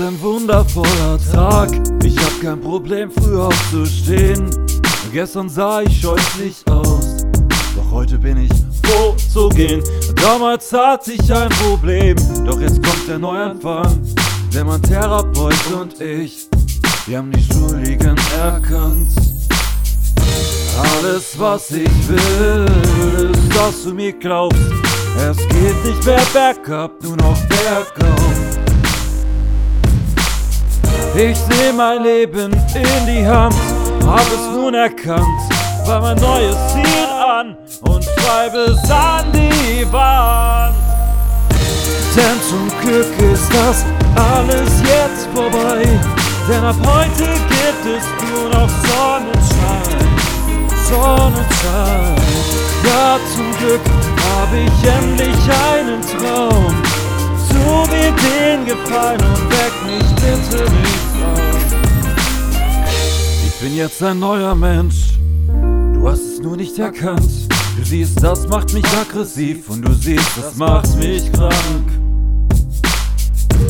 ein wundervoller Tag. Ich hab kein Problem, früh aufzustehen. Gestern sah ich scheußlich aus, doch heute bin ich froh zu gehen. Damals hatte ich ein Problem, doch jetzt kommt der Neuanfang. Denn mein Therapeut und ich, wir haben die Schuldigen erkannt. Alles, was ich will, ist, dass du mir glaubst. Es geht nicht mehr bergab, nur noch bergauf. Ich seh mein Leben in die Hand, hab es nun erkannt, war mein neues Ziel an und schreibe es an die Wand. Denn zum Glück ist das alles jetzt vorbei, denn ab heute gibt es nur noch Sonnenschein. Sonnenschein. Ja, zum Glück habe ich endlich einen Traum. Tu mir den Gefallen mich bitte nicht auf. Ich bin jetzt ein neuer Mensch, du hast es nur nicht erkannt. Du siehst, das macht mich aggressiv und du siehst, das macht mich krank.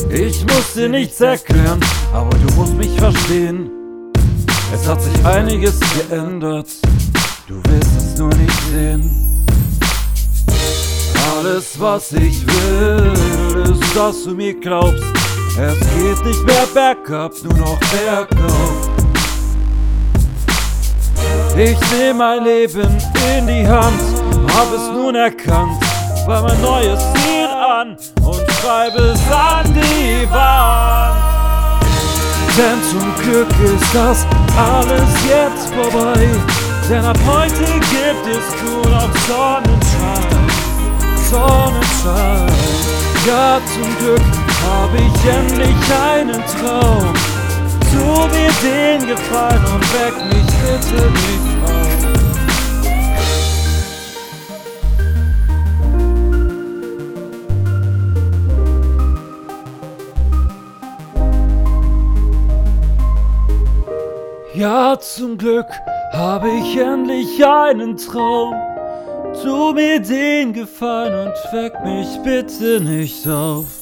Ich muss dir nichts erklären, aber du musst mich verstehen. Es hat sich einiges geändert, du willst es nur nicht sehen. Alles, was ich will, ist, dass du mir glaubst. Es geht nicht mehr bergab, nur noch bergauf. Ich seh mein Leben in die Hand, hab es nun erkannt, war mein neues Ziel an und schreibe es an die Wand. Denn zum Glück ist das alles jetzt vorbei. Denn ab heute gibt es nur noch Sonnenschein. Sonnenschein. Ja, zum Glück habe ich endlich einen Traum. Tu mir den Gefallen und weck mich bitte nicht auf. Ja, zum Glück habe ich endlich einen Traum. Tu mir den Gefallen und weck mich bitte nicht auf.